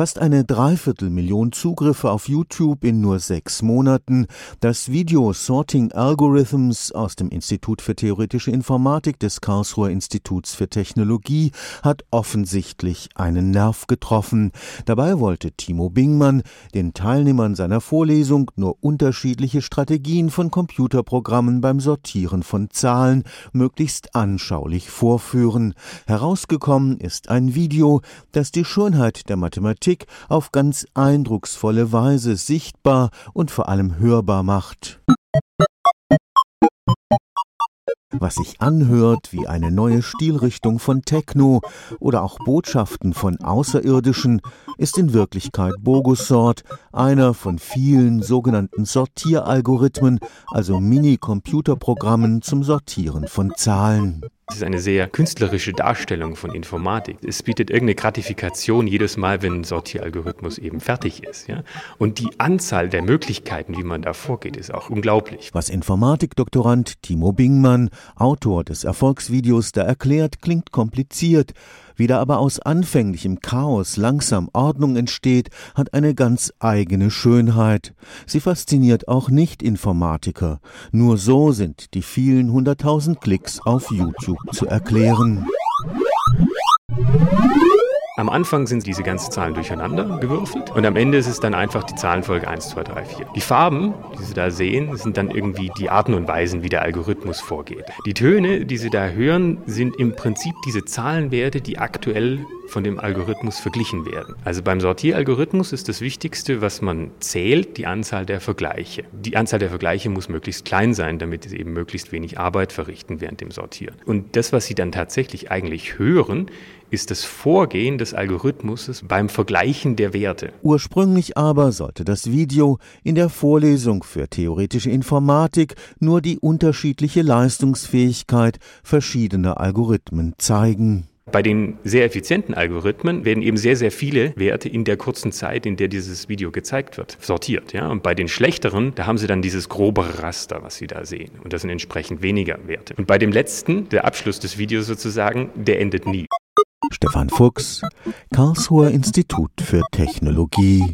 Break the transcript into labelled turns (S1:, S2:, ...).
S1: Fast eine Dreiviertelmillion Zugriffe auf YouTube in nur sechs Monaten. Das Video Sorting Algorithms aus dem Institut für Theoretische Informatik des Karlsruher Instituts für Technologie hat offensichtlich einen Nerv getroffen. Dabei wollte Timo Bingmann den Teilnehmern seiner Vorlesung nur unterschiedliche Strategien von Computerprogrammen beim Sortieren von Zahlen möglichst anschaulich vorführen. Herausgekommen ist ein Video, das die Schönheit der Mathematik auf ganz eindrucksvolle Weise sichtbar und vor allem hörbar macht. Was sich anhört wie eine neue Stilrichtung von Techno oder auch Botschaften von Außerirdischen, ist in Wirklichkeit Bogusort, einer von vielen sogenannten Sortieralgorithmen, also Mini-Computerprogrammen zum Sortieren von Zahlen.
S2: Es ist eine sehr künstlerische Darstellung von Informatik. Es bietet irgendeine Gratifikation jedes Mal, wenn ein Sortieralgorithmus eben fertig ist. Ja? Und die Anzahl der Möglichkeiten, wie man da vorgeht, ist auch unglaublich.
S1: Was Informatikdoktorand Timo Bingmann, Autor des Erfolgsvideos, da erklärt, klingt kompliziert. Wie da aber aus anfänglichem Chaos langsam Ordnung entsteht, hat eine ganz eigene Schönheit. Sie fasziniert auch Nicht-Informatiker. Nur so sind die vielen hunderttausend Klicks auf YouTube zu erklären.
S2: Am Anfang sind diese ganzen Zahlen durcheinander gewürfelt und am Ende ist es dann einfach die Zahlenfolge 1, 2, 3, 4. Die Farben, die Sie da sehen, sind dann irgendwie die Arten und Weisen, wie der Algorithmus vorgeht. Die Töne, die Sie da hören, sind im Prinzip diese Zahlenwerte, die aktuell von dem Algorithmus verglichen werden. Also beim Sortieralgorithmus ist das Wichtigste, was man zählt, die Anzahl der Vergleiche. Die Anzahl der Vergleiche muss möglichst klein sein, damit sie eben möglichst wenig Arbeit verrichten während dem Sortieren. Und das, was Sie dann tatsächlich eigentlich hören, ist das Vorgehen des Algorithmus beim Vergleichen der Werte.
S1: Ursprünglich aber sollte das Video in der Vorlesung für theoretische Informatik nur die unterschiedliche Leistungsfähigkeit verschiedener Algorithmen zeigen.
S2: Bei den sehr effizienten Algorithmen werden eben sehr, sehr viele Werte in der kurzen Zeit, in der dieses Video gezeigt wird, sortiert. Ja? Und bei den schlechteren, da haben sie dann dieses grobere Raster, was sie da sehen. Und das sind entsprechend weniger Werte. Und bei dem letzten, der Abschluss des Videos sozusagen, der endet nie.
S1: Stefan Fuchs, Karlsruher Institut für Technologie